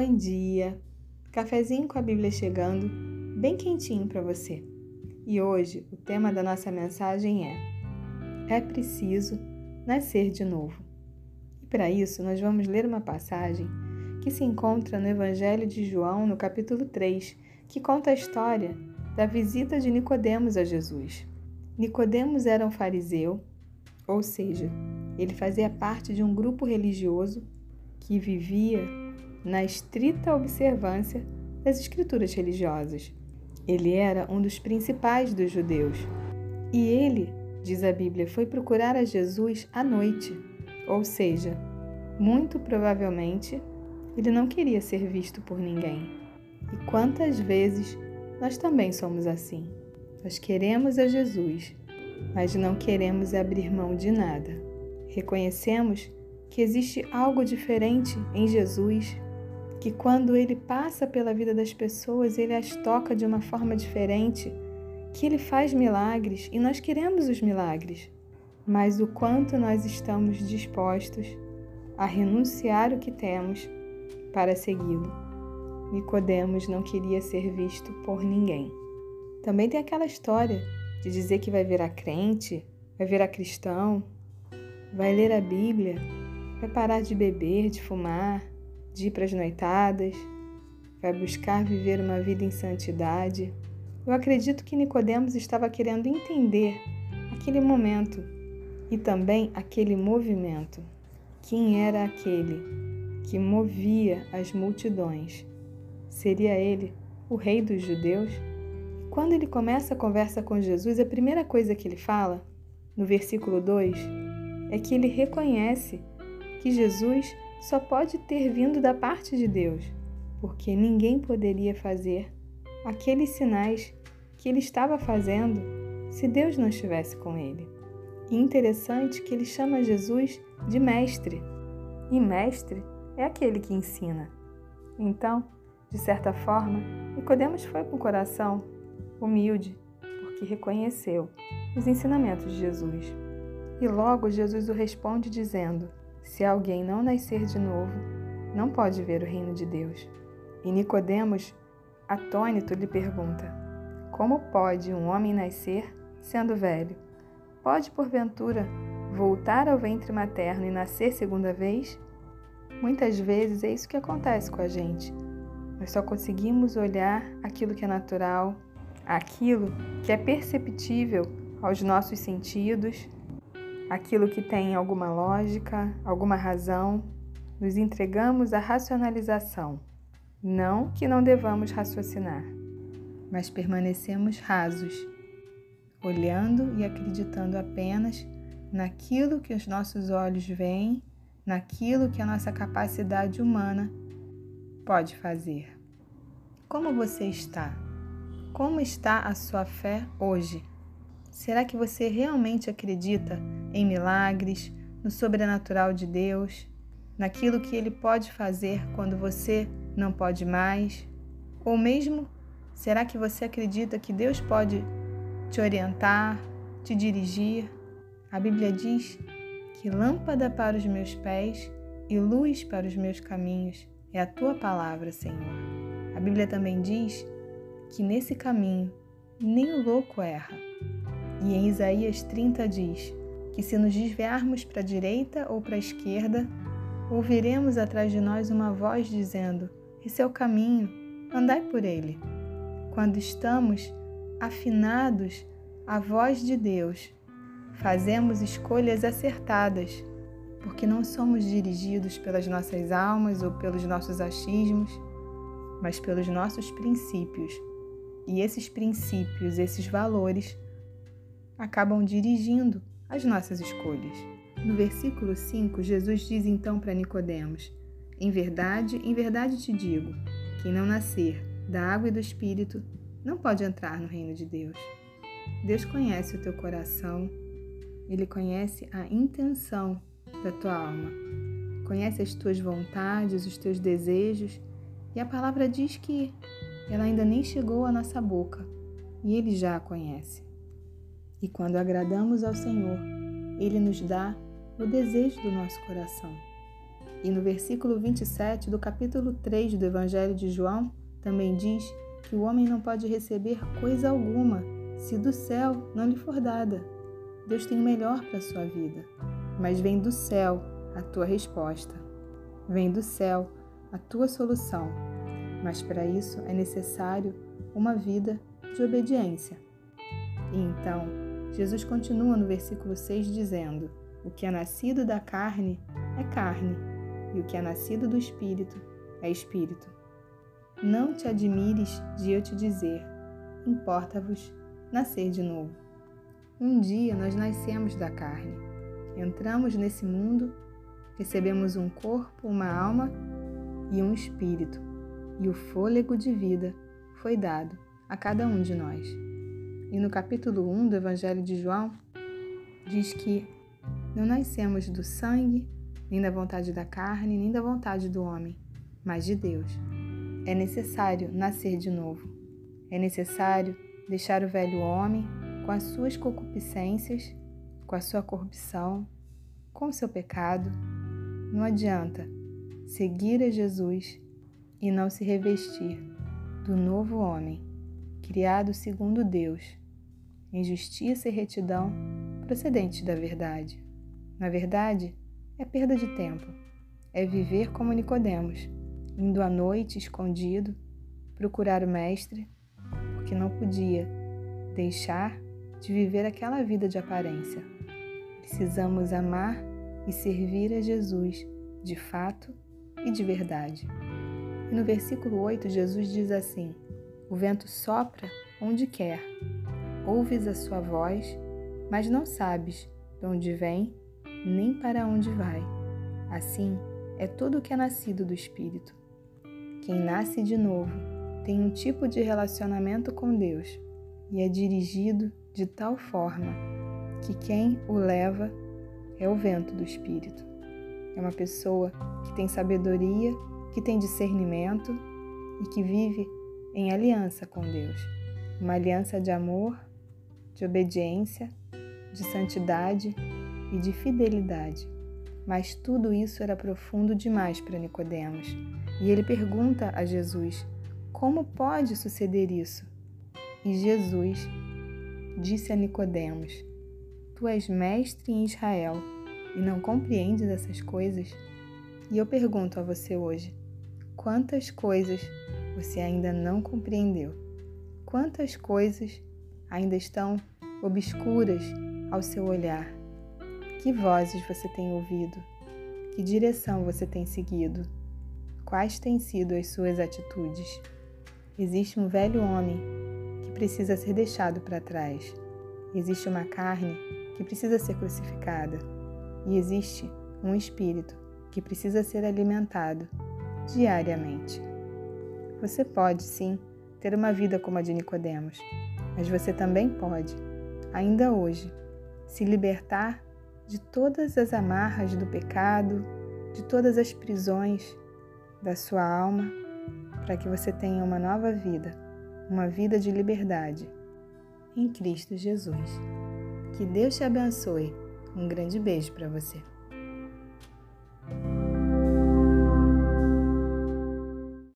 Bom dia! Cafezinho com a Bíblia chegando, bem quentinho para você. E hoje o tema da nossa mensagem é: É preciso nascer de novo. E para isso nós vamos ler uma passagem que se encontra no Evangelho de João, no capítulo 3, que conta a história da visita de Nicodemos a Jesus. Nicodemos era um fariseu, ou seja, ele fazia parte de um grupo religioso que vivia na estrita observância das escrituras religiosas. Ele era um dos principais dos judeus. E ele, diz a Bíblia, foi procurar a Jesus à noite, ou seja, muito provavelmente ele não queria ser visto por ninguém. E quantas vezes nós também somos assim? Nós queremos a Jesus, mas não queremos abrir mão de nada. Reconhecemos que existe algo diferente em Jesus que quando ele passa pela vida das pessoas, ele as toca de uma forma diferente, que ele faz milagres e nós queremos os milagres, mas o quanto nós estamos dispostos a renunciar o que temos para segui-lo. Nicodemos não queria ser visto por ninguém. Também tem aquela história de dizer que vai virar crente, vai virar cristão, vai ler a Bíblia, vai parar de beber, de fumar, de ir para as noitadas, vai buscar viver uma vida em santidade. Eu acredito que Nicodemos estava querendo entender aquele momento e também aquele movimento. Quem era aquele que movia as multidões? Seria ele o rei dos judeus? Quando ele começa a conversa com Jesus, a primeira coisa que ele fala, no versículo 2, é que ele reconhece que Jesus só pode ter vindo da parte de Deus, porque ninguém poderia fazer aqueles sinais que ele estava fazendo se Deus não estivesse com ele. E interessante que ele chama Jesus de mestre, e mestre é aquele que ensina. Então, de certa forma, Nicodemos foi com o coração humilde, porque reconheceu os ensinamentos de Jesus. E logo Jesus o responde dizendo: se alguém não nascer de novo, não pode ver o reino de Deus. E Nicodemos, atônito, lhe pergunta: Como pode um homem nascer sendo velho? Pode, porventura, voltar ao ventre materno e nascer segunda vez? Muitas vezes é isso que acontece com a gente. Nós só conseguimos olhar aquilo que é natural, aquilo que é perceptível aos nossos sentidos aquilo que tem alguma lógica, alguma razão, nos entregamos à racionalização. Não que não devamos raciocinar, mas permanecemos rasos, olhando e acreditando apenas naquilo que os nossos olhos veem, naquilo que a nossa capacidade humana pode fazer. Como você está? Como está a sua fé hoje? Será que você realmente acredita em milagres, no sobrenatural de Deus, naquilo que Ele pode fazer quando você não pode mais? Ou mesmo, será que você acredita que Deus pode te orientar, te dirigir? A Bíblia diz que lâmpada para os meus pés e luz para os meus caminhos é a tua palavra, Senhor. A Bíblia também diz que nesse caminho nem o louco erra. E em Isaías 30 diz que se nos desviarmos para a direita ou para a esquerda, ouviremos atrás de nós uma voz dizendo: Esse é o caminho, andai por ele. Quando estamos afinados à voz de Deus, fazemos escolhas acertadas, porque não somos dirigidos pelas nossas almas ou pelos nossos achismos, mas pelos nossos princípios. E esses princípios, esses valores, acabam dirigindo as nossas escolhas. No versículo 5, Jesus diz então para Nicodemos: Em verdade, em verdade te digo, quem não nascer da água e do espírito não pode entrar no reino de Deus. Deus conhece o teu coração, ele conhece a intenção da tua alma, conhece as tuas vontades, os teus desejos, e a palavra diz que ela ainda nem chegou à nossa boca e ele já a conhece. E quando agradamos ao Senhor, Ele nos dá o desejo do nosso coração. E no versículo 27 do capítulo 3 do Evangelho de João, também diz que o homem não pode receber coisa alguma se do céu não lhe for dada. Deus tem o melhor para a sua vida, mas vem do céu a tua resposta. Vem do céu a tua solução. Mas para isso é necessário uma vida de obediência. E então, Jesus continua no versículo 6 dizendo: O que é nascido da carne é carne, e o que é nascido do espírito é espírito. Não te admires de eu te dizer: importa-vos nascer de novo. Um dia nós nascemos da carne, entramos nesse mundo, recebemos um corpo, uma alma e um espírito, e o fôlego de vida foi dado a cada um de nós. E no capítulo 1 do Evangelho de João, diz que não nascemos do sangue, nem da vontade da carne, nem da vontade do homem, mas de Deus. É necessário nascer de novo. É necessário deixar o velho homem com as suas concupiscências, com a sua corrupção, com o seu pecado. Não adianta seguir a Jesus e não se revestir do novo homem, criado segundo Deus, em justiça e retidão procedentes da verdade. Na verdade, é perda de tempo. É viver como Nicodemos, indo à noite escondido procurar o mestre, porque não podia deixar de viver aquela vida de aparência. Precisamos amar e servir a Jesus de fato e de verdade. E no versículo 8, Jesus diz assim: O vento sopra onde quer, ouves a sua voz, mas não sabes de onde vem nem para onde vai. Assim é tudo o que é nascido do Espírito. Quem nasce de novo tem um tipo de relacionamento com Deus e é dirigido de tal forma que quem o leva é o vento do Espírito. É uma pessoa que tem sabedoria, que tem discernimento e que vive em aliança com Deus. Uma aliança de amor, de obediência, de santidade e de fidelidade. Mas tudo isso era profundo demais para Nicodemos. E ele pergunta a Jesus: Como pode suceder isso? E Jesus disse a Nicodemos: Tu és mestre em Israel e não compreendes essas coisas? E eu pergunto a você hoje: quantas coisas você ainda não compreendeu? Quantas coisas ainda estão obscuras ao seu olhar? Que vozes você tem ouvido? Que direção você tem seguido? Quais têm sido as suas atitudes? Existe um velho homem que precisa ser deixado para trás. Existe uma carne que precisa ser crucificada. E existe um espírito que precisa ser alimentado diariamente. Você pode, sim, ter uma vida como a de Nicodemos, mas você também pode, ainda hoje, se libertar de todas as amarras do pecado, de todas as prisões da sua alma, para que você tenha uma nova vida, uma vida de liberdade em Cristo Jesus. Que Deus te abençoe. Um grande beijo para você.